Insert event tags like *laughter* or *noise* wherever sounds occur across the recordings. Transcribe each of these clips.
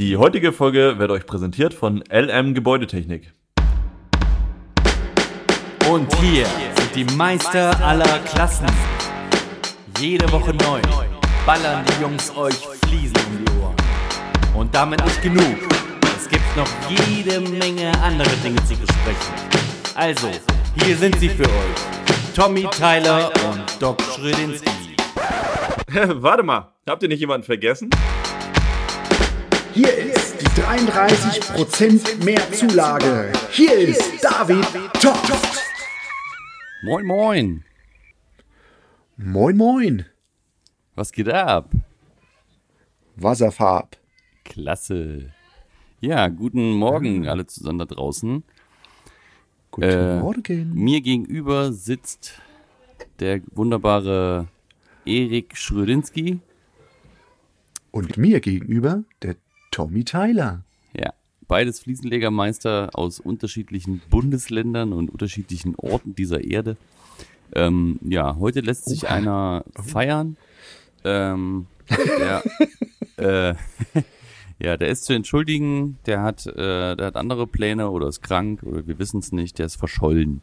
Die heutige Folge wird euch präsentiert von LM Gebäudetechnik. Und hier sind die Meister aller Klassen. Jede Woche neu ballern die Jungs euch Fliesen um die Ohren. Und damit nicht genug. Es gibt noch jede Menge andere Dinge zu besprechen. Also, hier sind sie für euch. Tommy Tyler und Doc Schrödinski. *laughs* Warte mal, habt ihr nicht jemanden vergessen? Hier ist die 33% mehr Zulage. Hier ist David Top. Moin, moin. Moin, moin. Was geht ab? Wasserfarb. Klasse. Ja, guten Morgen alle zusammen da draußen. Guten Äh, Morgen. Mir gegenüber sitzt der wunderbare Erik Schrödinski. Und mir gegenüber der Tommy Tyler. Ja, beides Fliesenlegermeister aus unterschiedlichen Bundesländern und unterschiedlichen Orten dieser Erde. Ähm, ja, heute lässt sich Oha. einer feiern. Ähm, der, *laughs* äh, *laughs* ja, der ist zu entschuldigen. Der hat, äh, der hat andere Pläne oder ist krank oder wir wissen es nicht. Der ist verschollen.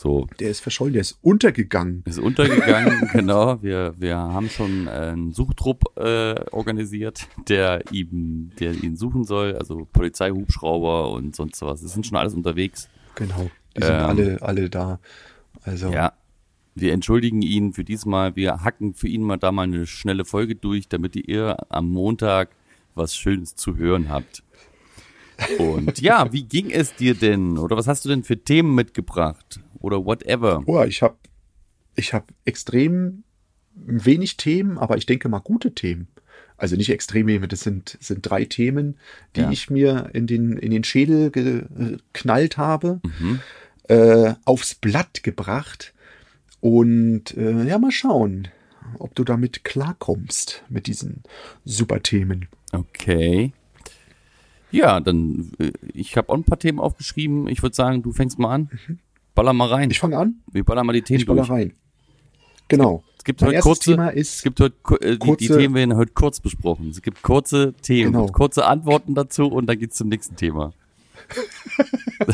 So, Der ist verschollen, der ist untergegangen. ist untergegangen, *laughs* genau. Wir, wir haben schon einen Suchtrupp äh, organisiert, der ihm, der ihn suchen soll, also Polizeihubschrauber und sonst was. Das sind schon alles unterwegs. Genau. Die sind Ähm, alle, alle da. Also, Ja. Wir entschuldigen ihn für diesmal. Wir hacken für ihn mal da mal eine schnelle Folge durch, damit ihr am Montag was Schönes zu hören habt. Und ja, wie ging es dir denn? Oder was hast du denn für Themen mitgebracht? Oder whatever? oh, ich habe ich hab extrem wenig Themen, aber ich denke mal gute Themen. Also nicht extrem wenig, das sind, sind drei Themen, die Ja. ich mir in den, in den Schädel geknallt habe. Mhm. äh, aufs Blatt gebracht. Und äh, ja, mal schauen, ob du damit klarkommst mit diesen super Themen. Okay. Ja, dann, äh, ich habe auch ein paar Themen aufgeschrieben. Ich würde sagen, du fängst mal an. Baller mal rein. Ich fange an, Wir ballern mal die Themen ich baller durch. rein. Genau. Es gibt Mein heute kurze, Thema es ist, gibt heute, äh, die, die kurze- Themen werden heute kurz besprochen. Es gibt kurze Themen, Genau. kurze Antworten dazu und dann geht's zum nächsten Thema. *laughs*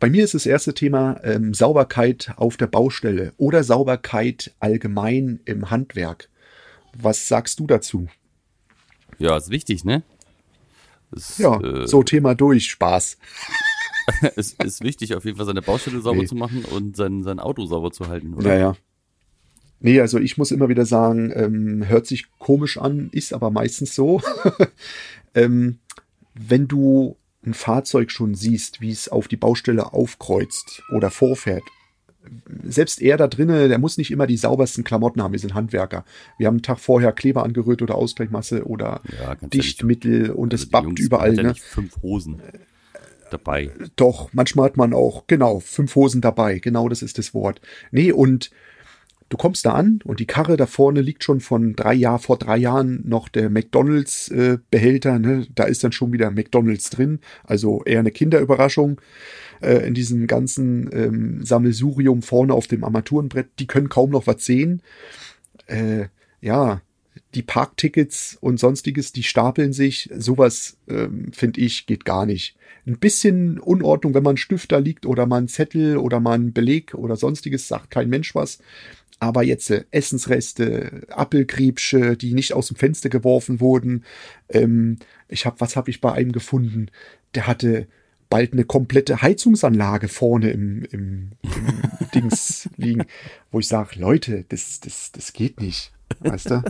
bei mir ist das erste Thema ähm, Sauberkeit auf der Baustelle oder Sauberkeit allgemein im Handwerk. Was sagst du dazu? Ja, ist wichtig, ne? Ist, Ja, äh, so Thema durch, Spaß. *laughs* es ist wichtig, auf jeden Fall seine Baustelle sauber Nee. zu machen und sein, sein Auto sauber zu halten, oder? Naja. Nee, also ich muss immer wieder sagen, ähm, hört sich komisch an, ist aber meistens so. *laughs* ähm, wenn du ein Fahrzeug schon siehst, wie es auf die Baustelle aufkreuzt oder vorfährt, selbst er da drinnen, der muss nicht immer die saubersten Klamotten haben, wir sind Handwerker. Wir haben einen Tag vorher Kleber angerührt oder Ausgleichmasse oder Ja, Dichtmittel und Also es die babbt Jungs überall. ja Ne? nicht fünf Hosen dabei. Doch, manchmal hat man auch, genau, fünf Hosen dabei. Genau das ist das Wort. Nee, und du kommst da an und die Karre da vorne liegt schon von drei Jahren, vor drei Jahren noch der McDonalds-Behälter. ne? Da ist dann schon wieder McDonalds drin. Also eher eine Kinderüberraschung äh, in diesem ganzen ähm, Sammelsurium vorne auf dem Armaturenbrett. Die können kaum noch was sehen. Äh, ja, die Parktickets und sonstiges, die stapeln sich. Sowas, ähm, finde ich, geht gar nicht. Ein bisschen Unordnung, wenn man Stift da liegt oder mal ein Zettel oder mal ein Beleg oder sonstiges, sagt kein Mensch was. Aber jetzt äh, Essensreste, Appelkriebsche, die nicht aus dem Fenster geworfen wurden. Ähm, ich habe, was habe ich bei einem gefunden? Der hatte bald eine komplette Heizungsanlage vorne im, im, im *laughs* Dings liegen, wo ich sage, Leute, das, das, das geht nicht. Weißt du?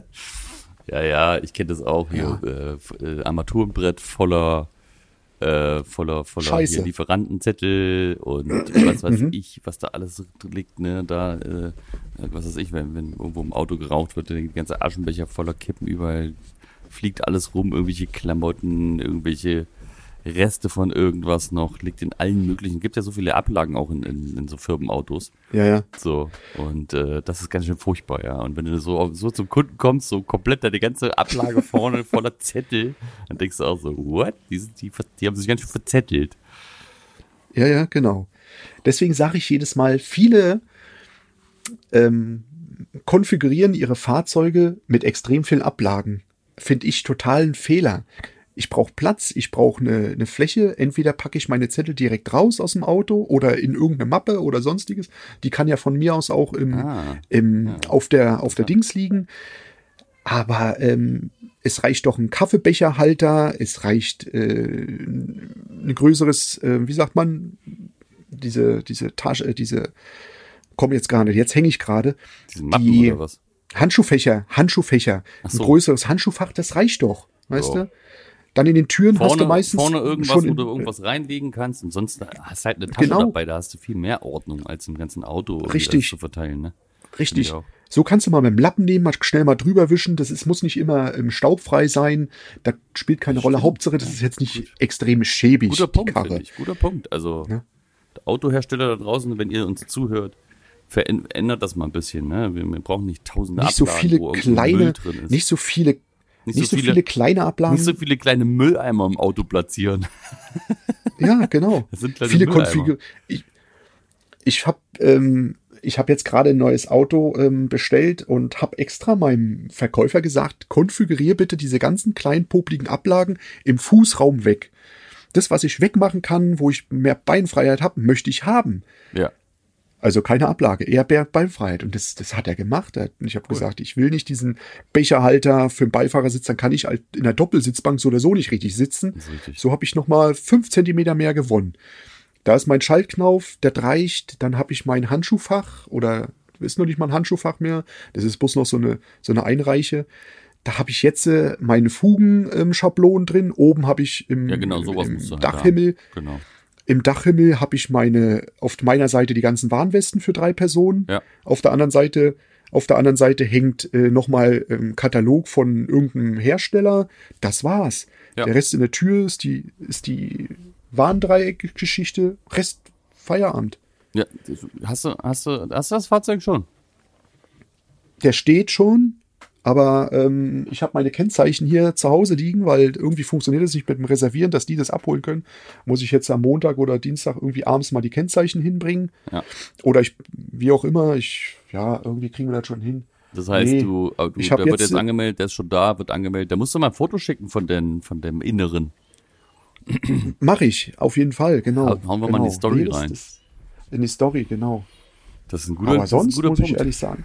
Ja, ja, ich kenne das auch hier. Äh, f- äh, Armaturenbrett voller, äh, voller, voller Lieferantenzettel und *clears throat* was weiß ich, was da alles liegt, ne, da, äh, was weiß ich, wenn, wenn irgendwo im Auto geraucht wird, der ganze Aschenbecher voller Kippen überall fliegt alles rum, irgendwelche Klamotten, irgendwelche Reste von irgendwas noch, liegt in allen möglichen, gibt ja so viele Ablagen auch in, in, in so Firmenautos. Ja, ja. So, und äh, das ist ganz schön furchtbar, ja. Und wenn du so, so zum Kunden kommst, so komplett da die ganze Ablage vorne *laughs* voller Zettel, dann denkst du auch so, what? Die, sind, die, die haben sich ganz schön verzettelt. Ja, ja, genau. Deswegen sage ich jedes Mal, viele ähm, konfigurieren ihre Fahrzeuge mit extrem vielen Ablagen. finde ich totalen Fehler. Ich brauche Platz, ich brauche eine, eine Fläche. Entweder packe ich meine Zettel direkt raus aus dem Auto oder in irgendeine Mappe oder sonstiges. Die kann ja von mir aus auch im, Ah, im, ja. auf, der, auf der Dings liegen. Aber ähm, es reicht doch ein Kaffeebecherhalter, es reicht äh, ein größeres, äh, wie sagt man, diese, diese Tasche, äh, diese, komm jetzt gar nicht, jetzt hänge ich gerade. Die- oder was? Handschuhfächer, Handschuhfächer, so. ein größeres Handschuhfach, das reicht doch, weißt Ja. du? Dann in den Türen hast du Vorne, meistens vorne irgendwas, schon wo in, du irgendwas reinlegen kannst und sonst hast halt eine Tasche Genau. dabei, da hast du viel mehr Ordnung als im ganzen Auto irgendwie Richtig. zu verteilen, ne? richtig. So kannst du mal mit dem Lappen nehmen, mal schnell mal drüber wischen. Das ist, muss nicht immer ähm, staubfrei sein. Das spielt keine Rolle. Hauptsache, das ist jetzt nicht extrem schäbig. Guter Punkt, Karre. ich. Guter Punkt. Also, Ja. der Autohersteller da draußen, wenn ihr uns zuhört, verändert das mal ein bisschen, ne? Wir, wir brauchen nicht tausende Nicht so Ablagen, viele wo irgendwo Müll kleine, drin ist. nicht so viele, Nicht nicht so so viele, viele- kleine Ablagen. Nicht so viele kleine Mülleimer im Auto platzieren. *laughs* Ja, genau. *laughs* Das sind kleine Viele. Konfigurationen. Ich, ich habe ähm, ich hab jetzt gerade ein neues Auto ähm, bestellt und habe extra meinem Verkäufer gesagt, konfigurier bitte diese ganzen kleinen popligen Ablagen im Fußraum weg. Das, was ich wegmachen kann, wo ich mehr Beinfreiheit habe, möchte ich haben. Ja. Also keine Ablage, eher Be- Beinfreiheit. Und das, das hat er gemacht. Er- Ich habe gesagt, ich will nicht diesen Becherhalter für den Beifahrersitz, dann kann ich halt in der Doppelsitzbank so oder so nicht richtig sitzen. Richtig. So habe ich nochmal fünf Zentimeter mehr gewonnen. Da ist mein Schaltknauf, der reicht. Dann habe ich mein Handschuhfach oder ist noch nicht mal ein Handschuhfach mehr. Das ist bloß noch so eine, so eine Einreiche. Da habe ich jetzt äh, meine Fugenschablonen drin. Oben habe ich im, Ja, genau, im du halt Dachhimmel. Genau. Im Dachhimmel habe ich meine, auf meiner Seite die ganzen Warnwesten für drei Personen. Ja. Auf der anderen Seite, auf der anderen Seite hängt äh, nochmal ein Katalog von irgendeinem Hersteller. Das war's. Ja. Der Rest in der Tür ist die, ist die Warndreieck-Geschichte. Rest Feierabend. Ja, hast du, hast du, hast du das Fahrzeug schon? Der steht schon, aber ähm, ich habe meine Kennzeichen hier zu Hause liegen, weil irgendwie funktioniert es nicht mit dem Reservieren, dass die das abholen können. Muss ich jetzt am Montag oder Dienstag irgendwie abends mal die Kennzeichen hinbringen. Ja. Oder ich, wie auch immer, ich, ja, irgendwie kriegen wir das schon hin. Das heißt, Nee. du, aber du Ich hab der wird jetzt- jetzt angemeldet, der ist schon da, wird angemeldet. Da musst du mal ein Foto schicken von, den, von dem Inneren. *clears throat* Mache ich, auf jeden Fall, genau. Hau- hauen wir mal in die genau. Story das- rein. das- in die Story, genau. Das ist ein guter, Aber ist ein sonst guter muss ich ehrlich sagen,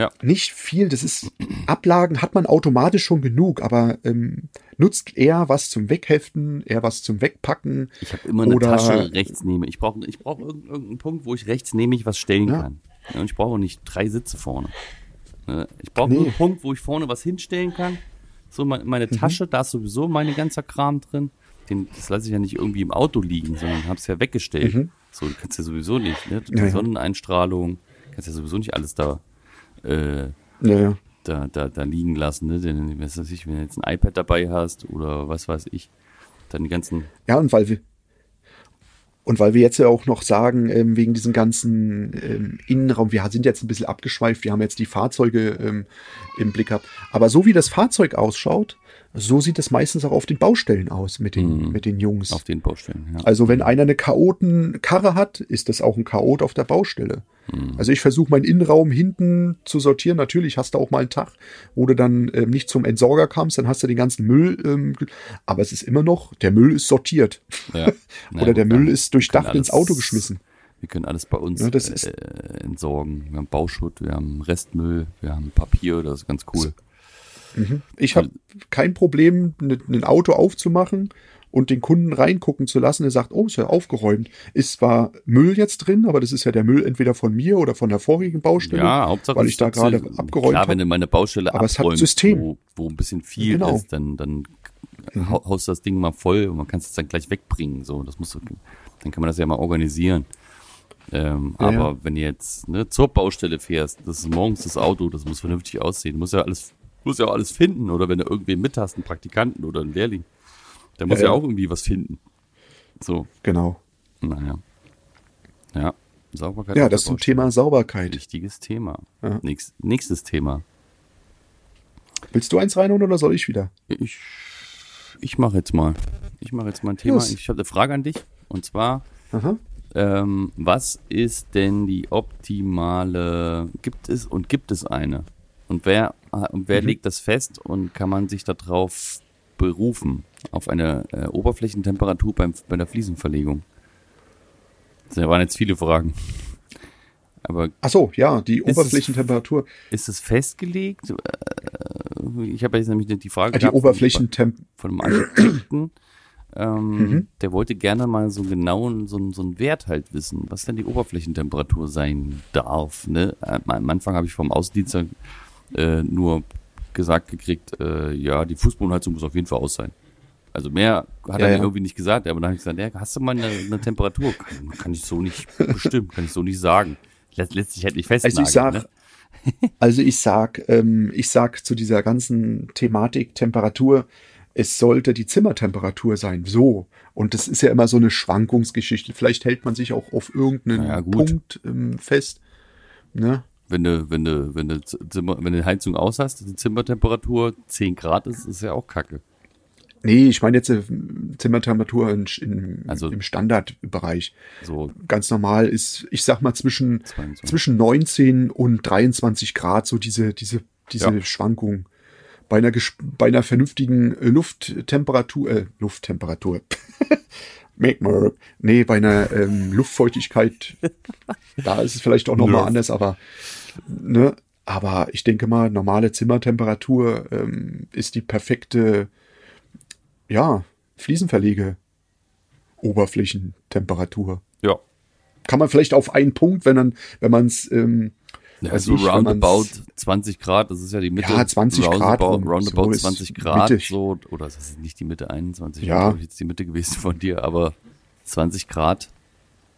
Ja. nicht viel. Das ist Ablagen hat man automatisch schon genug, aber ähm, nutzt eher was zum Wegheften, eher was zum Wegpacken. Ich habe immer eine Oder- Tasche rechts nehme. Ich brauche ich brauch irgendeinen Punkt, wo ich rechts nehme ich was stellen Ja. kann. Ja, und ich brauche auch nicht drei Sitze vorne. Ne? Ich brauche Nee. einen Punkt, wo ich vorne was hinstellen kann. So meine, Mhm. Tasche, da ist sowieso meine ganzer Kram drin. Den, das lasse ich ja nicht irgendwie im Auto liegen, sondern habe es ja weggestellt. So, du kannst ja sowieso nicht. Ne? Die Mhm. Ja. Sonneneinstrahlung, kannst ja sowieso nicht alles da äh, Naja. da, da, da liegen lassen. Ne? Denn, was weiß ich, wenn du jetzt ein iPad dabei hast oder was weiß ich, dann die ganzen Ja, und weil wir und weil wir jetzt ja auch noch sagen, ähm, wegen diesem ganzen ähm, Innenraum, wir sind jetzt ein bisschen abgeschweift, wir haben jetzt die Fahrzeuge ähm, im Blick gehabt. Aber so wie das Fahrzeug ausschaut, so sieht es meistens auch auf den Baustellen aus mit den, mit den Jungs. auf den Baustellen. Ja. Also wenn einer eine Chaoten-Karre hat, ist das auch ein Chaot auf der Baustelle. Also ich versuche meinen Innenraum hinten zu sortieren. Natürlich hast du auch mal einen Tag, wo du dann ähm, nicht zum Entsorger kamst, dann hast du den ganzen Müll. Ähm, aber es ist immer noch, der Müll ist sortiert. Ja. *laughs* Oder der gut, Müll ist durchdacht ins Auto geschmissen. Wir können alles bei uns Ja, das ist- äh, entsorgen. Wir haben Bauschutt, wir haben Restmüll, wir haben Papier, das ist ganz cool. Ich habe kein Problem, ne- ein Auto aufzumachen und den Kunden reingucken zu lassen. Er sagt, oh, ist ja aufgeräumt. Ist zwar Müll jetzt drin, aber das ist ja der Müll entweder von mir oder von der vorigen Baustelle, Ja, Hauptsache weil ich da gerade abgeräumt Klar, wenn habe. du meine Baustelle Aber es hat abräumst, System. Wo, wo ein bisschen viel Genau. ist, dann, dann hau- haust du das Ding mal voll und man kann es dann gleich wegbringen. So, das musst du, dann kann man das ja mal organisieren. Ähm, Ja, aber ja. wenn du jetzt ne, zur Baustelle fährst, das ist morgens das Auto, das muss vernünftig aussehen. Du musst ja alles, musst ja auch alles finden. Oder wenn du irgendwen mit hast, einen Praktikanten oder einen Lehrling, der muss Ja, ja, auch irgendwie was finden. So, Genau. naja. Ja, Sauberkeit. Ja, das zum. Thema Sauberkeit. Wichtiges Thema. Ja. Nächst, nächstes Thema. Willst du eins reinholen oder soll ich wieder? Ich, ich mache jetzt mal. Ich mache jetzt mal ein Thema. Los. Ich habe eine Frage an dich. Und zwar, ähm, was ist denn die optimale, gibt es und gibt es eine Und wer, und wer Mhm. legt das fest und kann man sich darauf berufen? Auf eine äh, Oberflächentemperatur beim, bei der Fliesenverlegung? Das waren jetzt viele Fragen. Aber Ach so, ja, die es- Oberflächentemperatur, ist es festgelegt? Äh, Ich habe jetzt nämlich die Frage äh, die gehabt von- einem Architekten. Ähm, Mhm. Der wollte gerne mal so genau so, einen- so einen Wert halt wissen, was denn die Oberflächentemperatur sein darf. Ne? Am Anfang habe ich vom Außendienst äh, nur gesagt gekriegt, äh, ja, die Fußbodenheizung muss auf jeden Fall aus sein. Also mehr hat Ja, er mir ja. irgendwie nicht gesagt, aber dann habe ich gesagt, ja, hast du mal eine, eine Temperatur? Kann, kann ich so nicht bestimmen, kann ich so nicht sagen. Lässt, lässt sich halt nicht Also festnageln. ich sag, ne? *laughs* also ich sag, ähm, ich sag zu dieser ganzen Thematik Temperatur, es sollte die Zimmertemperatur sein. So. Und das ist ja immer so eine Schwankungsgeschichte. Vielleicht hält man sich auch auf irgendeinen ja. Punkt ähm, fest. Ne? Wenn du, wenn du, wenn du Zimmer, wenn du die Heizung aus hast, die Zimmertemperatur 10 Grad ist, ist ja auch kacke. Nee, ich meine jetzt äh, Zimmertemperatur in, in, Also- im Standardbereich. So Ganz normal ist, ich sag mal, zwischen, 22. zwischen 19 und 23 Grad, so diese, diese, diese Ja. Schwankung. Bei einer, bei einer vernünftigen äh, Lufttemperatur, äh, Lufttemperatur. *laughs* Make more. Nee, bei einer ähm, Luftfeuchtigkeit, *laughs* da ist es vielleicht auch nochmal anders, aber, ne, aber ich denke mal, normale Zimmertemperatur ähm, ist die perfekte, ja, Fliesenverlege. Oberflächentemperatur. Ja. Kann man vielleicht auf einen Punkt, wenn man, wenn man es, ähm, Ja, weiß so ich, wenn roundabout man's- 20 Grad, das ist ja die Mitte. Ja, 20 Grad roundabout, rum, roundabout so ist 20 Grad, mittig. so, oder das ist nicht die Mitte 21, Ja. ja. jetzt die Mitte gewesen von dir, aber 20 Grad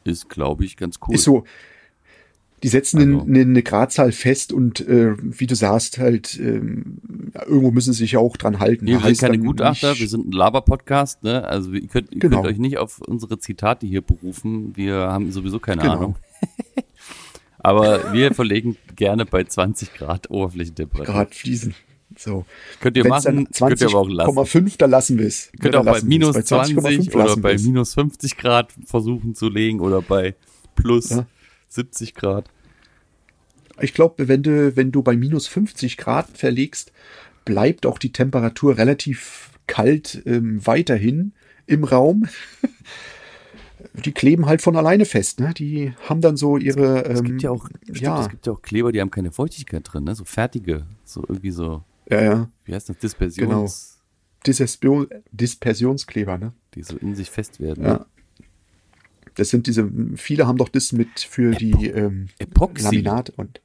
ist, glaube ich, ganz cool. ist so, die setzen Also- eine, eine Gradzahl fest und äh, wie du sagst, halt, ähm, irgendwo müssen sie sich ja auch dran halten. Nee, wir sind Heißt keine dann Gutachter, nicht- wir sind ein Laber-Podcast, ne? Also ihr könnt, ihr Genau. könnt euch nicht auf unsere Zitate hier berufen. Wir haben sowieso keine Genau. Ahnung. *laughs* Aber wir verlegen gerne bei 20 Grad Oberflächentemperatur. Grad fließen. So. Könnt ihr Wenn's machen, dann könnt ihr aber auch lassen. 20,5, da lassen wir es. Könnt ihr auch bei minus 20 oder bei minus 50 Grad versuchen zu legen oder bei plus Ja. 70 Grad. Ich glaube, wenn du, wenn du bei minus 50 Grad verlegst, bleibt auch die Temperatur relativ kalt ähm, weiterhin im Raum. *laughs* Die kleben halt von alleine fest, ne? Die haben dann so ihre. Ähm, Es gibt ja auch, stimmt, ja, es gibt ja auch Kleber, die haben keine Feuchtigkeit drin, ne? So fertige, so irgendwie so, ja, ja. wie heißt das, Dispersions, Dispersion, Dispersionskleber, ne? die so in sich fest werden. Ja. Das sind diese, viele haben doch das mit für die ähm, Epoxy. Laminat und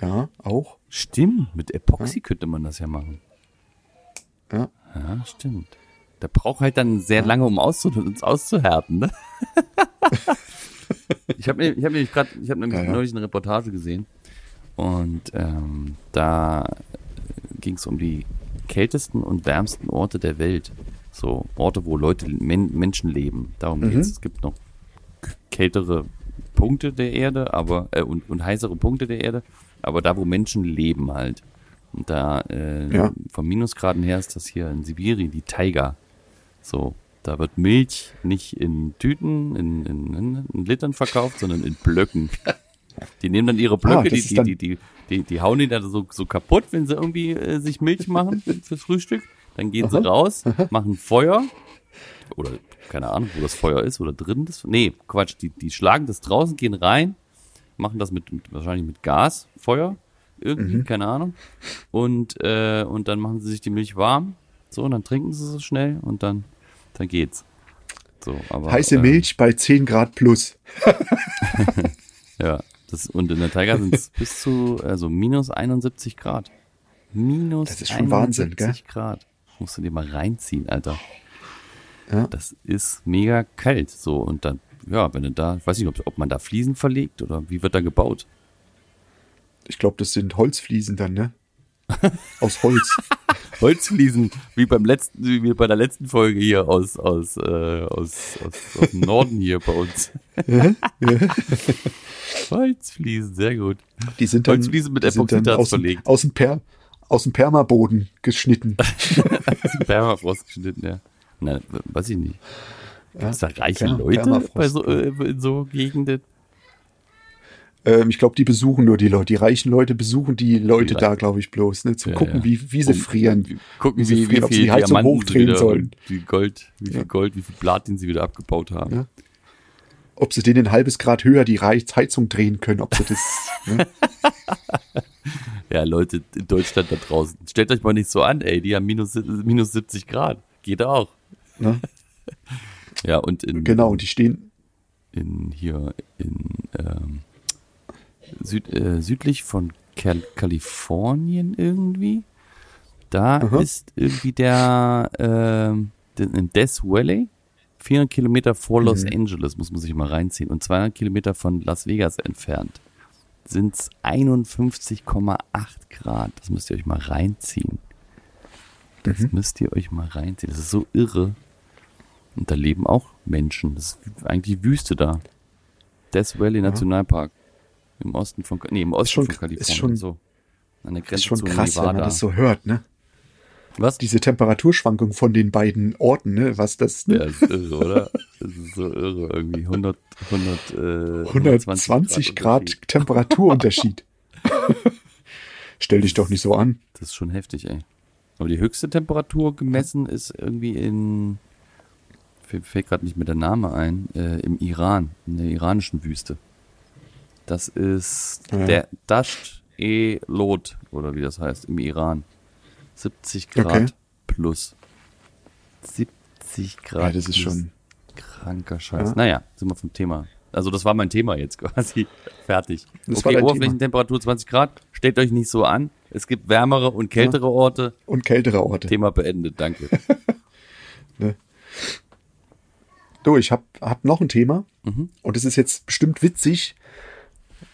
ja, auch. Stimmt, mit Epoxy könnte man das ja machen. Ja. Ja, stimmt. Der braucht halt dann sehr lange, um auszu uns auszuhärten, ne? *laughs* ich habe ich hab nämlich gerade, ich habe nämlich Ja, ja. neulich eine Reportage gesehen und ähm, da ging es um die kältesten und wärmsten Orte der Welt. So Orte, wo Leute, Men Menschen leben. Darum Mhm. geht's. Es gibt noch kältere Punkte der Erde, aber äh, und, und heißere Punkte der Erde, aber da, wo Menschen leben halt. Und da äh, Ja. vom Minusgraden her ist das hier in Sibirien die Taiga. So, da wird Milch nicht in Tüten, in, in, in, Litern verkauft, sondern in Blöcken. *laughs* Die nehmen dann ihre Blöcke, Ah, die, die, die, die, die, die hauen die dann so, so kaputt, wenn sie irgendwie äh, sich Milch machen *laughs* fürs Frühstück. Dann gehen sie raus, machen Feuer. Oder keine Ahnung, wo das Feuer ist oder drin ist. Nee, Quatsch, die, die schlagen das draußen, gehen rein, machen das mit, mit wahrscheinlich mit Gas, Feuer, irgendwie, Mhm. keine Ahnung. Und, äh, und dann machen sie sich die Milch warm. So, und dann trinken sie so schnell und dann, dann geht's. So, aber, Heiße ähm, Milch bei 10 Grad plus. *laughs* Ja, das, und in der Taiga sind es bis zu also minus 71 Grad. Minus Das ist schon Wahnsinn, gell? Grad. Musst du dir mal reinziehen, Alter. Ja. Das ist mega kalt. So, und dann, ja, wenn du da, ich weiß nicht, ob, ob man da Fliesen verlegt oder wie wird da gebaut? Ich glaube, das sind Holzfliesen dann, ne? *laughs* Aus Holz. Holzfliesen, wie beim letzten, wie bei der letzten Folge hier aus, aus, äh, aus, aus, aus dem Norden hier bei uns. *laughs* Holzfliesen, sehr gut. Die sind dann, Holzfliesen mit dann Epoxidharz aus, dem- verlegt. aus dem Per aus dem Permaboden geschnitten. *laughs* Permafrost geschnitten, ja. Na, weiß ich nicht. Gibt es da reiche Per- Leute bei so, äh, in so Gegenden? Ähm, ich glaube, die besuchen nur die Leute. Die reichen Leute besuchen die Leute Die da, glaube ich, bloß, ne? Zum Ja, gucken, ja. Wie, wie sie Um- frieren. Gucken Wie sie Sie, wie frieren, ob sie die Heizung hochdrehen sollen. Wie Gold, wie viel Ja. Gold, wie viel Platin sie wieder abgebaut haben. Ja. Ob sie denen ein halbes Grad höher die Heizung drehen können, ob sie das. ne? *laughs* Ja, Leute in Deutschland da draußen, stellt euch mal nicht so an, ey, die haben minus, minus 70 Grad. Geht auch. Ne? Ja, und in, Genau, und die stehen. in hier in ähm, Süd, äh, südlich von Cal Kalifornien irgendwie. Da Aha. ist irgendwie der der- in Death Valley, 400 Kilometer vor Los Mhm. Angeles, muss man sich mal reinziehen, und 200 Kilometer von Las Vegas entfernt sind es 51,8 Grad. Das müsst ihr euch mal reinziehen. Das Mhm. müsst ihr euch mal reinziehen. Das ist so irre. Und da leben auch Menschen. Das ist eigentlich Wüste da. Death Valley Nationalpark. Im Osten von, nee, im Osten schon- von ist Kalifornien. schon- so. An der Das Grenze ist schon krass, wenn Nevada. man das so hört, ne? Was? Diese Temperaturschwankung von den beiden Orten, ne? Was das, Ja, ne? ist irre, oder? Das ist so irre. Irgendwie 100, 100, äh, 120 Grad, Unterschied. Temperaturunterschied. *laughs* Stell dich doch nicht so an. Das ist schon heftig, ey. Aber die höchste Temperatur gemessen ist irgendwie in, fällt gerade nicht mehr der Name ein, äh, im Iran, in der iranischen Wüste. Das ist Ja. der Dasht-e-Lot, oder wie das heißt, im Iran. 70 Grad Okay. plus. 70 Grad. Ja, das ist plus. schon. Kranker Scheiß. Ja. Naja, sind wir vom Thema. Also das war mein Thema jetzt *laughs* quasi. Fertig. Das okay, Oberflächentemperatur 20 Grad. Stellt euch nicht so an. Es gibt wärmere und kältere Orte. Und kältere Orte. Thema beendet, danke. *laughs* Du, ich hab, hab noch ein Thema. Mhm. Und es ist jetzt bestimmt witzig.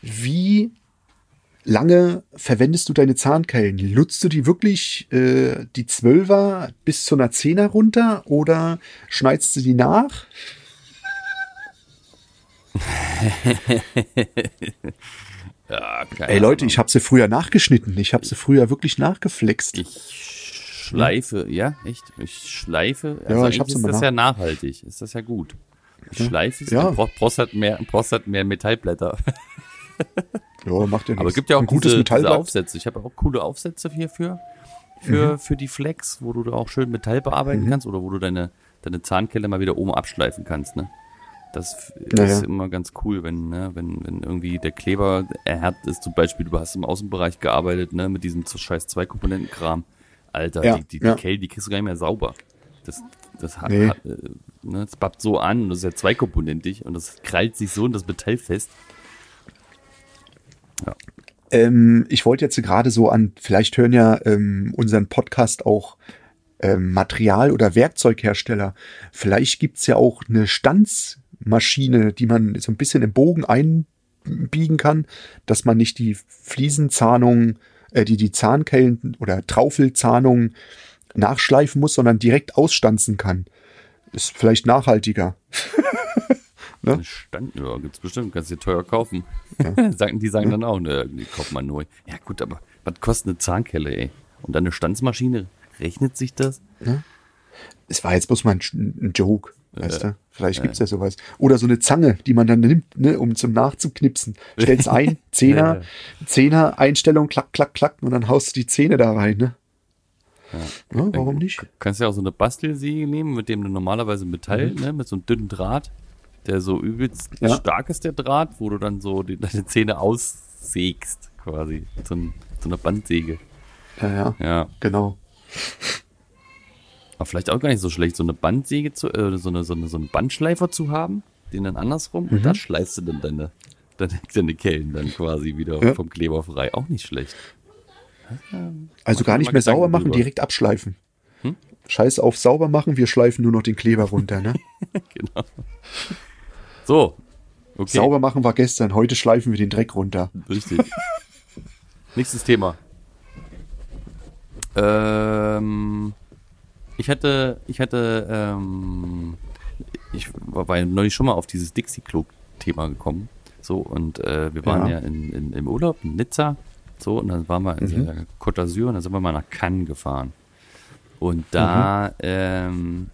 Wie lange verwendest du deine Zahnkellen? Nutzt du die wirklich, äh, die Zwölfer bis zu einer Zehner runter oder schneidest du die nach? *laughs* Ja, Ey Leute, Ahnung. ich habe sie früher nachgeschnitten. Ich habe sie früher wirklich nachgeflext. Ich schleife, ja, echt? Ich schleife. Also Ja, ich eigentlich hab's ist das ja nachhaltig. Ist das ja gut. Ich schleife es. Ja. Ja. Prost hat mehr, Prost hat mehr Metallblätter. *laughs* Ja, macht ja nichts. Aber es gibt ja auch ein gutes diese Metallblatt. Aufsätze. Ich habe auch coole Aufsätze hierfür. Für, für die Flex, wo du da auch schön Metall bearbeiten Mhm. kannst oder wo du deine, deine Zahnkelle mal wieder oben abschleifen kannst, ne? Das Naja. ist immer ganz cool, wenn, ne, wenn, wenn irgendwie der Kleber erhärtet ist. Zum Beispiel, du hast im Außenbereich gearbeitet, ne, mit diesem scheiß Zwei-Komponenten-Kram. Alter, Ja, die, die, ja. die Kelle, die kriegst du gar nicht mehr sauber. Das, das hat, Nee. hat äh, ne, das bappt so an und das ist ja zweikomponentig und das krallt sich so in das Metall fest. Ähm, ich wollte jetzt gerade so an, vielleicht hören ja ähm, unseren Podcast auch ähm, Material- oder Werkzeughersteller. Vielleicht gibt's ja auch eine Stanzmaschine, die man so ein bisschen im Bogen einbiegen kann, dass man nicht die Fliesenzahnung, äh, die die Zahnkellen oder Traufelzahnung nachschleifen muss, sondern direkt ausstanzen kann. Ist vielleicht nachhaltiger. *laughs* Ne? Stand, ja, gibt's bestimmt, kannst dir teuer kaufen. *laughs* sagen, die sagen dann auch, ne, die kauft man neu. Ja gut, aber was kostet eine Zahnkelle, ey? Und dann eine Stanzmaschine, rechnet sich das? Es war jetzt bloß mal ein, ein Joke, weißt du? Vielleicht gibt's ja sowas. Oder so eine Zange, die man dann nimmt, ne, um zum Nachzuknipsen. Stellst ein, *laughs* Zehner, Zehner, Einstellung, klack, klack, klack, und dann haust du die Zähne da rein, ne? Ja, warum nicht? Du kannst ja auch so eine Bastelsäge nehmen, mit dem du normalerweise Metall, ne, mit so einem dünnen Draht, der so übelst Mhm. Ja. stark ist, der Draht, wo du dann so die, deine Zähne aussägst, quasi. So, ein, so einer Bandsäge. Ja, ja, Ja. genau. Aber vielleicht auch gar nicht so schlecht, so eine Bandsäge zu, äh, so, eine, so, eine, so einen Bandschleifer zu haben, den dann andersrum, und Mhm. da schleifst du dann deine, *laughs* deine, deine Kellen dann quasi wieder Ja. vom Kleber frei. Auch nicht schlecht. Also Mach gar nicht mehr sauber Gedanken machen, drüber. direkt abschleifen. Hm? Scheiß auf sauber machen, wir schleifen nur noch den Kleber runter, ne? *laughs* Genau. So. Okay. Sauber machen war gestern, heute schleifen wir den Dreck runter. Richtig. *laughs* Nächstes Thema. Ähm, ich hatte, ich hatte, ähm, ich war, ja neulich schon mal auf dieses Dixie-Klo-Thema gekommen. So, und äh, wir waren ja, Ja. in, in, im Urlaub in Nizza. So, und dann waren wir in Mhm. der Côte d'Azur und dann sind wir mal nach Cannes gefahren. Und da Mhm. ähm,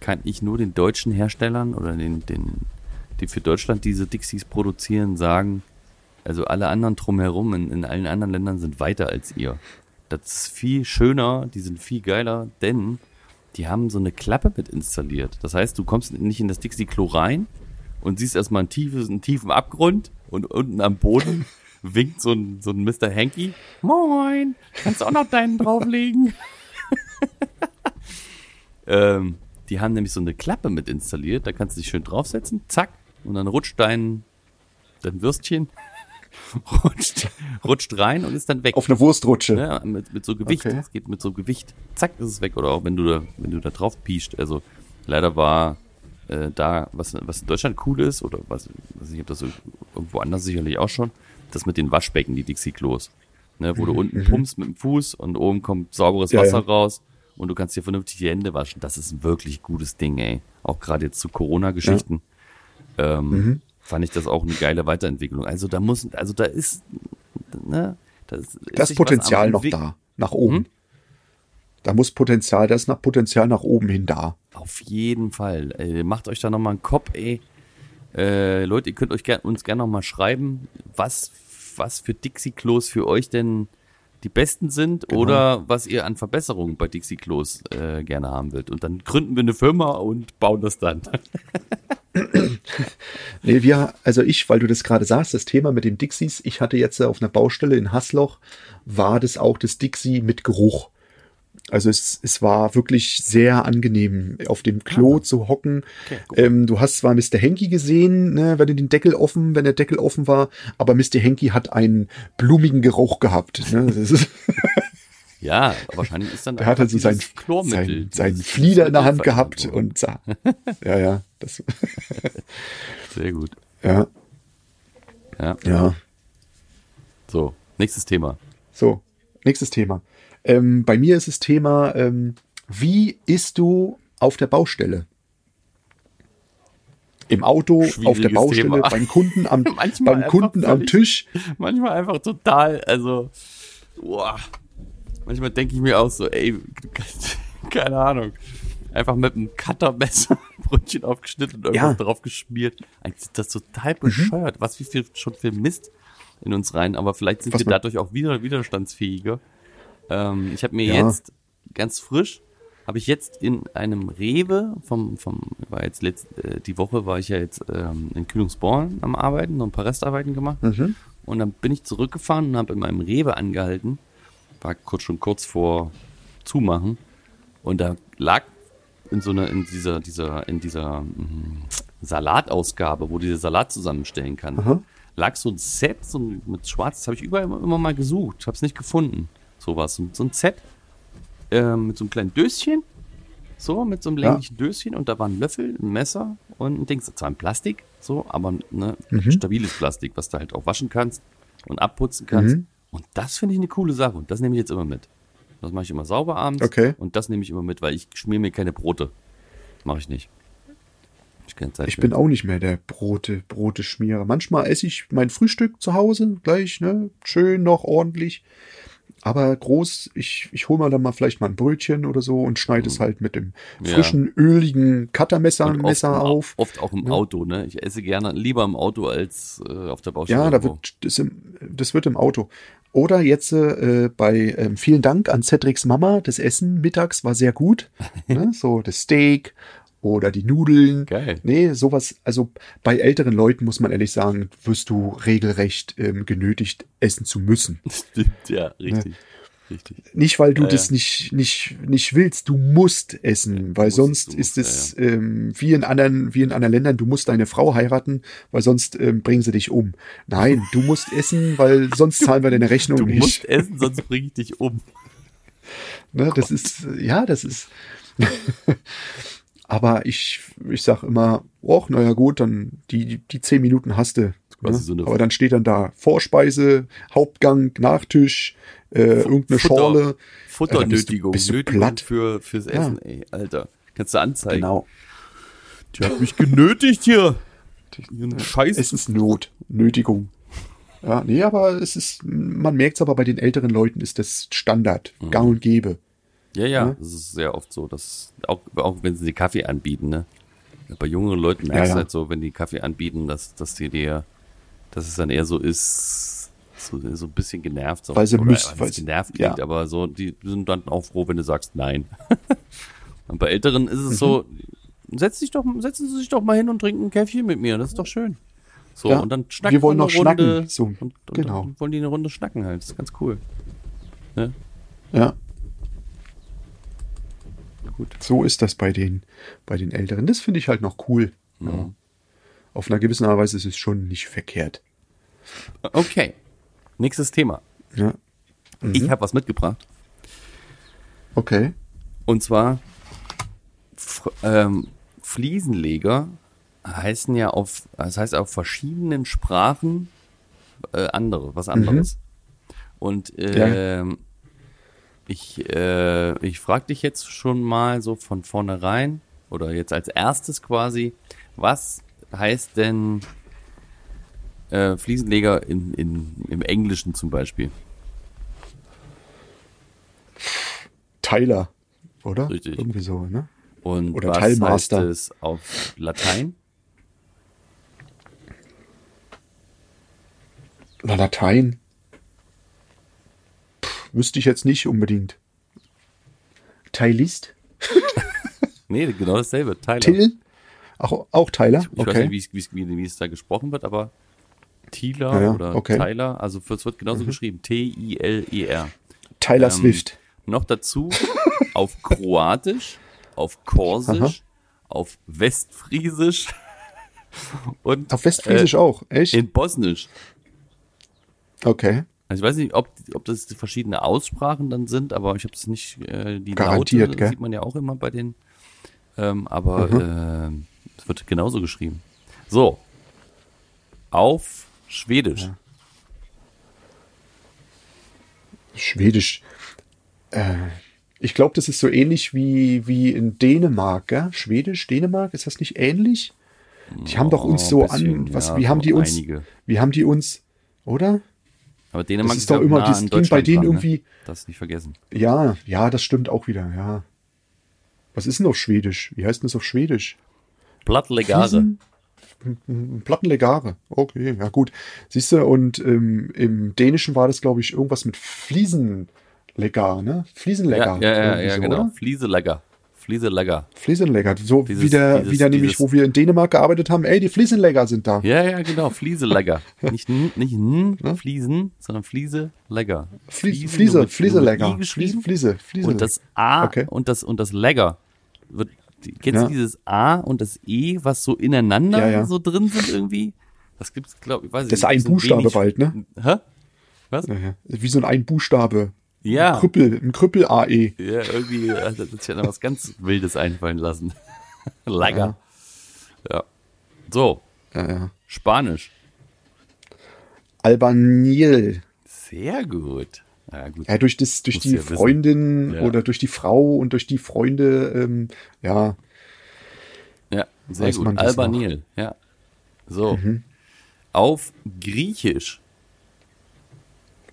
kann ich nur den deutschen Herstellern oder den, den, die für Deutschland diese Dixies produzieren, sagen, Also alle anderen drumherum in, in allen anderen Ländern sind weiter als ihr. Das ist viel schöner, die sind viel geiler, denn die haben so eine Klappe mit installiert. Das heißt, du kommst nicht in das Dixie-Klo rein und siehst erstmal einen, tiefes, einen tiefen Abgrund und unten am Boden *laughs* winkt so ein, so ein Mr. Hanky. Moin, kannst du auch noch deinen drauflegen? *laughs* ähm, die haben nämlich so eine Klappe mit installiert, da kannst du dich schön draufsetzen, zack, und dann rutscht dein, dein Würstchen *laughs* rutscht, rutscht rein und ist dann weg. Auf eine Wurstrutsche. Ja, mit, mit so Gewicht. Okay. Es geht mit so Gewicht. Zack, ist es weg. Oder auch wenn du da, wenn du da drauf piescht. Also leider war äh, da, was, was in Deutschland cool ist, oder was, was ich habe das irgendwo anders sicherlich auch schon, das mit den Waschbecken, die Dixie-Klos. Ne, wo du unten pumpst mit dem Fuß und oben kommt sauberes Ja, Wasser ja. raus und du kannst dir vernünftig die Hände waschen. Das ist ein wirklich gutes Ding, ey. Auch gerade jetzt zu Corona-Geschichten. Ähm, Mhm. Fand ich das auch eine geile Weiterentwicklung. Also da muss, also da ist, ne, da ist, Das was Potenzial noch da, nach oben. Hm? Da muss Potenzial, da ist nach Potenzial nach oben hin da. Auf jeden Fall. Ey, macht euch da nochmal einen Kopf, ey. Äh, Leute, ihr könnt euch ger uns gerne nochmal schreiben, was, was für Dixie-Klos für euch denn die besten sind Genau. oder was ihr an Verbesserungen bei Dixie-Klos äh, gerne haben wollt. Und dann gründen wir eine Firma und bauen das dann. *laughs* *coughs* Nee, wir, also ich, weil du das gerade sagst, das Thema mit den Dixies, ich hatte jetzt äh, auf einer Baustelle in Hasloch, war das auch das Dixie mit Geruch. Also es, es war wirklich sehr angenehm, auf dem Klo zu hocken. Okay, ähm, du hast zwar Mr. Henky gesehen, ne, wenn er den Deckel offen, wenn der Deckel offen war, aber Mr. Henky hat einen blumigen Geruch gehabt. Ne? *laughs* Ja, wahrscheinlich ist dann der hat halt so sein, Chlormittel. sein, sein dieses Flieder in der Hand gehabt und sah. *laughs* Ja, ja, das, Sehr gut. ja, Ja. ja. So, nächstes Thema. So, nächstes Thema. Ähm, bei mir ist das Thema, ähm, wie isst du auf der Baustelle? Im Auto, auf der Baustelle, Thema. beim Kunden am, *laughs* beim Kunden am Tisch. Manchmal einfach total, also, boah. Manchmal denke ich mir auch so, ey, *laughs* keine Ahnung. Einfach mit einem Cuttermesser *laughs* ein Brötchen aufgeschnitten und irgendwas Ja. drauf geschmiert. Eigentlich ist das Mhm. total bescheuert. Was wie viel schon viel Mist in uns rein, aber vielleicht sind Was wir dadurch auch wieder widerstandsfähiger. Ähm, ich habe mir Ja. jetzt ganz frisch, habe ich jetzt in einem Rewe vom, vom war jetzt letzt, äh, die Woche war ich ja jetzt ähm, in Kühlungsborn am Arbeiten, noch ein paar Restarbeiten gemacht. Mhm. Und dann bin ich zurückgefahren und habe in meinem Rewe angehalten. War kurz schon kurz vor Zumachen. Und da lag in so einer, in dieser, dieser, in dieser mm, Salatausgabe, wo du dir Salat zusammenstellen kann, Aha. lag so ein Set so ein- mit Schwarz, das habe ich überall immer, immer mal gesucht, habe es nicht gefunden. Sowas. So, so ein Set ähm, mit so einem kleinen Döschen. So, mit so einem Ja. länglichen Döschen und da war ein Löffel, ein Messer und ein Ding. Zwar ein Plastik, so, aber ne, stabiles Plastik, was du halt auch waschen kannst und abputzen kannst. Mhm. Und das finde ich eine coole Sache und das nehme ich jetzt immer mit. Das mache ich immer sauber abends Okay. und das nehme ich immer mit, weil ich schmier mir keine Brote. Mache ich nicht. Ich, Ich bin auch nicht mehr der Brote, Brote schmierer. Manchmal esse ich mein Frühstück zu Hause gleich, ne? Schön noch ordentlich. Aber groß, ich, ich hole mir dann mal vielleicht mal ein Brötchen oder so und schneide es halt mit dem Mhm. Ja. frischen, öligen Cuttermesser Messer auf. Oft auch im Auto, ne? Ich esse gerne lieber im Auto als äh, auf der Baustelle. Ja, da wird das, im, das wird im Auto. Oder jetzt äh, bei ähm, vielen Dank an Cedrics Mama. Das Essen mittags war sehr gut. *laughs* ne? So das Steak oder die Nudeln. Geil. Nee, sowas. Also bei älteren Leuten muss man ehrlich sagen, wirst du regelrecht ähm, genötigt, essen zu müssen. Stimmt, ja, richtig. Richtig. Nicht, weil du Ja, das ja. nicht, nicht, nicht willst, du musst essen, weil musst, sonst du ist es ähm, wie in anderen, wie in anderen Ländern, du musst deine Frau heiraten, weil sonst ähm, bringen sie dich um. Nein, du musst essen, weil *laughs* sonst zahlen wir deine Rechnung Du nicht. musst essen, sonst bringe ich dich um. *laughs* ne, das ist, ja, das ist. *laughs* Aber ich, ich sag immer, och, naja gut, dann die, die zehn Minuten hast du. Ne? so Aber dann steht dann da Vorspeise, Hauptgang, Nachtisch, äh, irgendeine Futter. Schorle. Futternötigung. bist du Nötigung platt. für, fürs Ja. Essen, ey, Alter. Kannst du anzeigen. Genau. Die hat mich genötigt hier. Scheiß. Es ist Not, Nötigung. Ja, nee, aber es ist, man merkt es aber bei den älteren Leuten ist das Standard, Mhm. gang und gäbe. Ja, ja, Ne? das ist sehr oft so, dass auch, auch wenn sie Kaffee anbieten, ne? Bei jüngeren Leuten merkst Ja, du halt so, wenn die Kaffee anbieten, dass, dass die dir dass es dann eher so ist, so, so ein bisschen genervt. So, Weil sie müssen- weil sie- genervt klingt, ja. aber so, die sind dann auch froh, wenn du sagst nein. *laughs* und bei Älteren ist es so, Mhm. setz dich doch, setzen Sie sich doch mal hin und trinken ein Käffchen mit mir, das ist doch schön. So, Ja, und dann schnacken wir wollen noch Runde. schnacken, so, und, und genau. dann wollen die eine Runde schnacken halt, das ist ganz cool. Ne? Ja, Gut. so ist das bei den, bei den Älteren. Das finde ich halt noch cool. Ja. Auf einer gewissen Art und Weise ist es schon nicht verkehrt. Okay. Nächstes Thema. Ja. Mhm. Ich habe was mitgebracht. Okay. Und zwar ähm, Fliesenleger heißen ja auf, das heißt auf verschiedenen Sprachen äh, andere, was anderes. Und ähm, ich, äh, ich frage dich jetzt schon mal so von vornherein oder jetzt als erstes quasi, was heißt denn äh, Fliesenleger in, in, im Englischen zum Beispiel? Tyler, oder? Richtig. Irgendwie so, ne? Und Oder was Teilmaster. heißt es auf Latein? Na, Latein. Wüsste ich jetzt nicht unbedingt. Teilist? *laughs* Nee, genau dasselbe. Tyler. Till? Auch, auch Tyler? Ich weiß Okay. nicht, wie es, wie, wie es da gesprochen wird, aber Thieler Ja, oder okay. Mhm. Tyler, also es wird genauso geschrieben. T-I-L-E-R. Tyler ähm, Swift. Noch dazu auf Kroatisch, auf Korsisch, Aha. auf Westfriesisch *laughs* und Auf Westfriesisch äh, auch, echt? in Bosnisch. Okay. Also ich weiß nicht, ob, ob das verschiedene Aussprachen dann sind, aber ich habe es nicht, äh, die Garantiert, Laute gell? sieht man ja auch immer bei den, ähm, aber Mhm. äh, es wird genauso geschrieben. So, auf Schwedisch. Schwedisch. Äh, ich glaube, das ist so ähnlich wie, wie in Dänemark, gell? Schwedisch, Dänemark, ist das nicht ähnlich? Die haben doch uns Oh, so bisschen, an, was, ja, wie haben die uns, einige. wie haben die uns, oder? Aber Dänemark ist doch ja immer- nah das an ging bei denen dran, irgendwie- Ne? Das nicht vergessen. Ja, ja, das stimmt auch wieder, ja. Was ist denn auf Schwedisch? Wie heißt denn das auf Schwedisch? Plattlegare. Plattenlegare. Okay, ja gut. Siehst du, und ähm, im Dänischen war das, glaube ich, irgendwas mit Fliesenlegar, ne? Ja, Fliesenlegar. ja, ja, irgendwie ja so, genau. oder? Flieselegger. Fliesenleger. So Dieses- wieder, dieses- wieder nämlich, wo wir in Dänemark gearbeitet haben. Ey, die Fliesenleger sind da. Ja, ja, genau. Flieselegger. *laughs* nicht n, nicht n, Fliesen, sondern Flieselegger. Fliese, Fliese, geschrieben. Fliese, Fliese. Und das A Okay. und das und das Legger wird kennst Ja. du dieses A und das E, was so ineinander Ja, ja. so drin sind irgendwie? Das gibt's glaube ich, weiß ich Das ist nicht, ein so Buchstabe wenig- bald, ne? Hä? Was? Wie so ein Einbuchstabe. Ja. Krüppel, ein Krüppel-AE. Ja, irgendwie hat sich ja noch was ganz Wildes einfallen lassen. *laughs* Legger. Ja. So, Ja, ja. Spanisch. Albanil. Sehr gut. Ja, gut. Ja, durch, das, durch Musst die ja. Freundin Ja. oder durch die Frau und durch die Freunde, ähm, ja, Ja, sehr gut. Mhm. Albanil, ja. So. Auf Griechisch.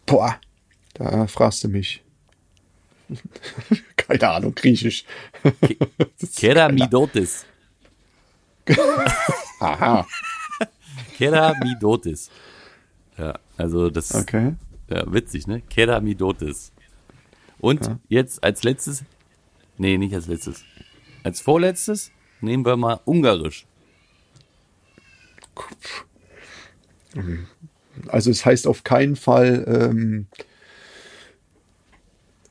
boah, da fragst du mich. *laughs* Keine Ahnung, Griechisch. *laughs* Keramidotis. *laughs* Aha, Keramidotis. Ja, also das okay. ja, witzig, ne? Keramidotis. Und jetzt als letztes, nee, nicht als letztes. Als vorletztes nehmen wir mal Ungarisch. Also es heißt auf keinen Fall ähm,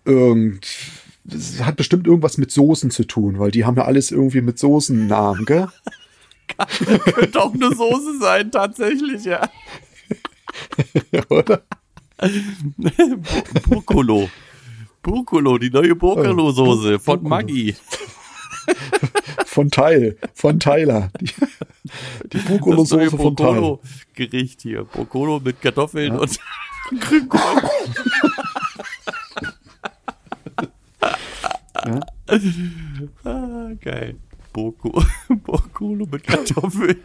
irgend. Hat bestimmt irgendwas mit Soßen zu tun, weil die haben ja alles irgendwie mit Soßennamen, gell? *laughs* Könnte auch eine Soße sein, tatsächlich, ja. *laughs* Oder? Burkolo. Burkolo, die neue Burkolo-Soße von Burkolo. Maggi. *laughs* Von Teil, von Tyler. Die, die Burkolo-Soße von Teil. Burkolo-Gericht hier. Burkolo mit Kartoffeln und Grünkohl. Ah, geil. Burko, *laughs* Burkolo mit Kartoffeln.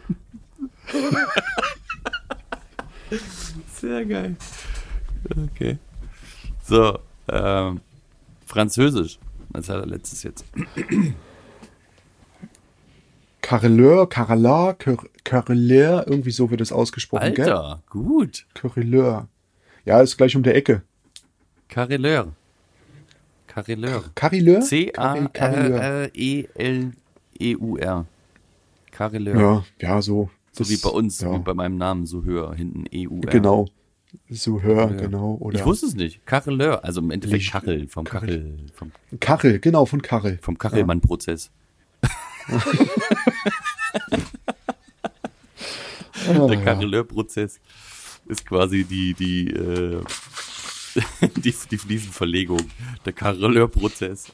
*laughs* Sehr geil. Okay. So, ähm, Französisch. Das hat er letztes jetzt. Carreleur, Carreleur, Carreleur, irgendwie so wird es ausgesprochen, gell? Alter, gut. Carreleur. Ja, ist gleich um der Ecke. Carreleur. Carreleur. Carreleur? C-A-R-R-E-L-E-U-R. Carreleur. Ja, ja, so. So wie bei uns, ja. wie bei meinem Namen, so höher, hinten E-U-R. Genau. So hör, Ja. genau. Oder Ich wusste es nicht. Carreleur, also im Endeffekt Kachel, vom Kachel. Kachel, vom, Kachel, genau, von Kachel. vom Kachelmann-Prozess. *laughs* Ah, Der ja. Carreleur-Prozess ist quasi die, die, äh, *laughs* die, die Fliesenverlegung. Der Carreleur-Prozess.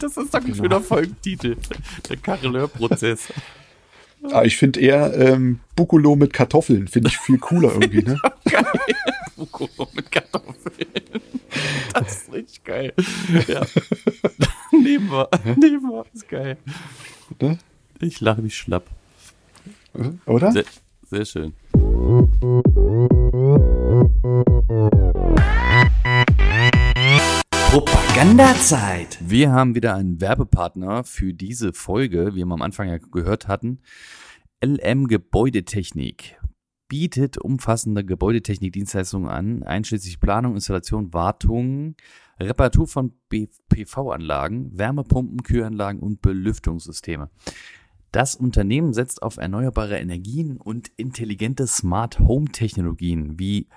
Das ist doch ein Genau. schöner Folgentitel. Der Carreleur-Prozess. *laughs* Ah, ich finde eher ähm, Buccolo mit Kartoffeln, finde ich viel cooler irgendwie, ne? *laughs* Fukuo mit Kartoffeln. Das ist richtig geil. Ja. nehmen wir. Nehmen wir. Ist geil. ne? Ich lache mich schlapp. Oder? Sehr, sehr schön. Propagandazeit. Wir haben wieder einen Werbepartner für diese Folge, wie wir am Anfang ja gehört hatten. LM Gebäudetechnik bietet umfassende Gebäudetechnik-Dienstleistungen an, einschließlich Planung, Installation, Wartung, Reparatur von PV-Anlagen, Wärmepumpen, Kühlanlagen und Belüftungssysteme. Das Unternehmen setzt auf erneuerbare Energien und intelligente Smart Home Technologien wie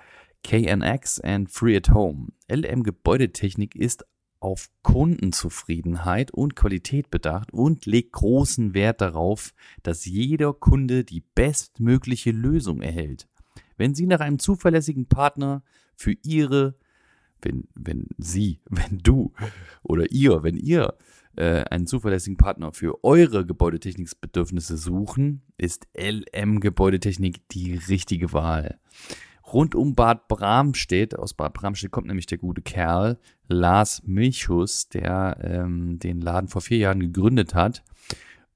KNX und Free at Home. LM Gebäudetechnik ist auf Kundenzufriedenheit und Qualität bedacht und legt großen Wert darauf, dass jeder Kunde die bestmögliche Lösung erhält. Wenn Sie nach einem zuverlässigen Partner für Ihre, wenn, wenn Sie, *laughs* wenn du oder ihr, wenn ihr äh, einen zuverlässigen Partner für eure Gebäudetechnikbedürfnisse suchen, ist LM Gebäudetechnik die richtige Wahl. Rund um Bad Bramstedt, aus Bad Bramstedt kommt nämlich der gute Kerl, Lars Milchus, der ähm, den Laden vor vier Jahren gegründet hat.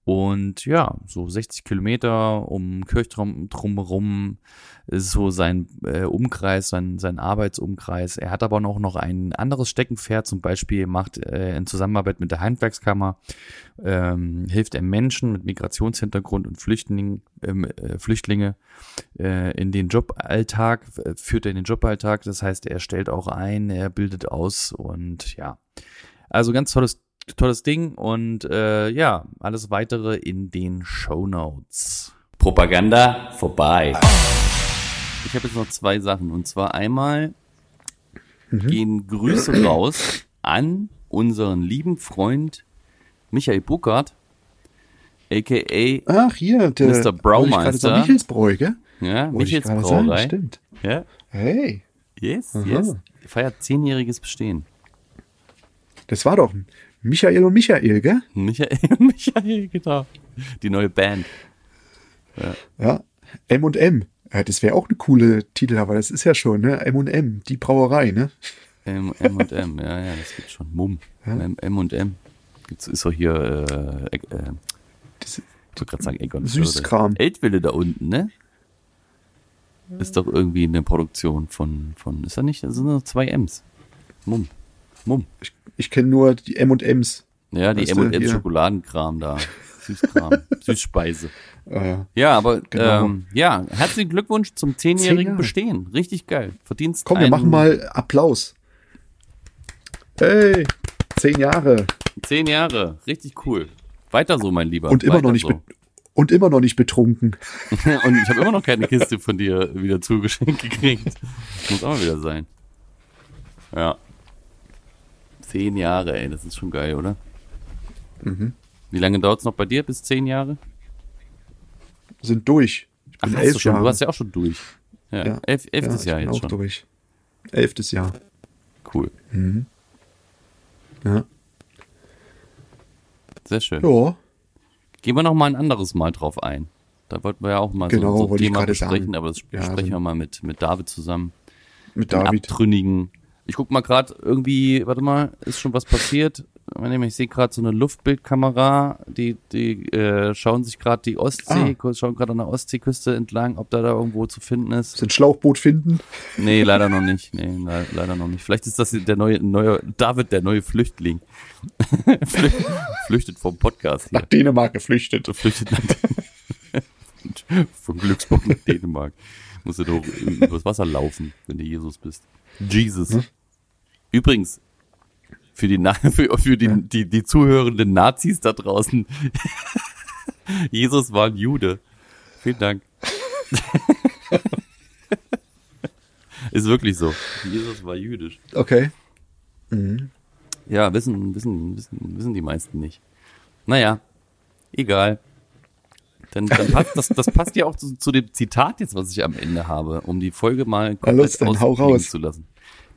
Und ja, so 60 Kilometer um Kirchturm drumherum ist so sein äh, Umkreis, sein, sein Arbeitsumkreis. Er hat aber noch, noch ein anderes Steckenpferd, zum Beispiel macht äh, in Zusammenarbeit mit der Handwerkskammer, ähm, hilft er Menschen mit Migrationshintergrund und Flüchtling, ähm, äh, Flüchtlinge äh, in den Joballtag, äh, führt er in den Joballtag. Das heißt, er stellt auch ein, er bildet aus und ja. Also ganz tolles, tolles Ding und äh, ja, alles weitere in den Show Notes. Propaganda vorbei. Ich habe jetzt noch zwei Sachen und zwar einmal Mhm. gehen Grüße raus an unseren lieben Freund Michael Buckert, aka Ach, hier, der Mr. Braumeister. Michelsbräu, gell? ja, Wollte ich Michaels gerade sagen, Brauerei. Stimmt. Ja, Hey, yes, Aha. yes. Feiert zehnjähriges Bestehen. das war doch Michael und Michael, gell? Michael, Michael, genau. Die neue Band. Ja, M und M. Ja, das wäre auch eine coole Titel, aber das ist ja schon, ne? M und M, die Brauerei, ne? M, M und M, ja, ja, das gibt schon. Mumm. M, M und M. Gibt's, ist doch hier, äh, äh, Das, ich wollte gerade sagen Egon Süßkram. Eltville da unten, ne? Ist doch irgendwie eine Produktion von, von, ist da nicht, das sind nur zwei M's. Mumm. Mumm. ich ich kenne nur die M und M's. Ja, die Weißt M du, und M hier. Schokoladenkram da. *laughs* Süßkram. Süßspeise. Äh, Ja, aber Genau. ähm, ja, herzlichen Glückwunsch zum zehnjährigen. Bestehen. Richtig geil. Verdienst komm, wir machen mal Applaus. Hey, zehn Jahre Zehn Jahre. Richtig cool. Weiter so, mein Lieber. und immer Weiter noch nicht so. und immer noch nicht betrunken. *laughs* Und ich habe immer noch keine Kiste von dir wieder zugeschenkt gekriegt. Muss auch mal wieder sein. Ja. Zehn Jahre, ey, das ist schon geil, oder? Mhm. Wie lange dauert's noch bei dir? Bis zehn Jahre? Sind durch. Ich Ach, bin elf du schon. Jahre. Du hast ja auch schon durch. Ja, Ja. elf, elftes ja, Jahr jetzt auch schon. durch. Elftes Jahr. Cool. Ja. Sehr schön. ja. Gehen wir noch mal ein anderes Mal drauf ein. Da wollten wir ja auch mal Genau, so, so ein Thema besprechen, sagen. aber das Ja, besprechen wir mal mit, mit David zusammen. Mit David. Abtrünnigen. Ich guck mal gerade irgendwie, warte mal, ist schon was passiert? Ich sehe gerade so eine Luftbildkamera, die, die äh, schauen sich gerade die Ostsee, schauen gerade an der Ostseeküste entlang, ob da da irgendwo zu finden ist. Sind Schlauchboot finden? Nee, *laughs* leider noch nicht. Nee, le leider noch nicht. Vielleicht ist das der neue, neue David, der neue Flüchtling. *laughs* Flü- Flüchtet vom Podcast hier. Nach Dänemark geflüchtet. Flüchtet nach *laughs* Von Glücksburg nach Dänemark. Musst du doch übers Wasser laufen, wenn du Jesus bist. Jesus. Übrigens, für die, Na *laughs* für, für die, die, die zuhörenden Nazis da draußen, *laughs* Jesus war ein Jude. Vielen Dank. *laughs* Ist wirklich so. Jesus war jüdisch. Okay. Ja, wissen, wissen, wissen, wissen die meisten nicht. Naja, egal. Dann, dann passt, das, das passt ja auch zu, zu dem Zitat jetzt, was ich am Ende habe, um die Folge mal Na los, dann hau raus. zu lassen.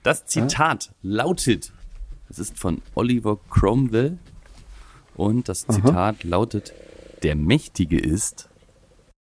Das Zitat lautet, es ist von Oliver Cromwell und das Zitat lautet, der Mächtige ist,